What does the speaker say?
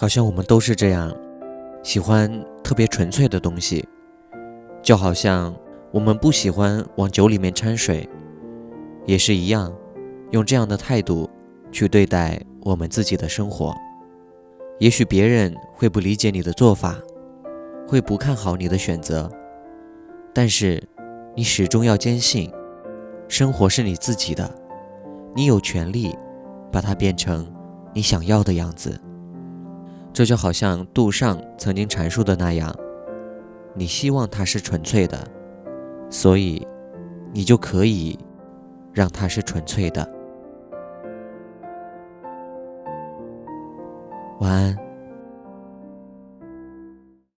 好像我们都是这样，喜欢特别纯粹的东西，就好像我们不喜欢往酒里面掺水，也是一样，用这样的态度去对待我们自己的生活。也许别人会不理解你的做法，会不看好你的选择，但是你始终要坚信，生活是你自己的，你有权利把它变成你想要的样子。这就好像杜尚曾经阐述的那样你希望它是纯粹的所以你就可以让它是纯粹的。晚安。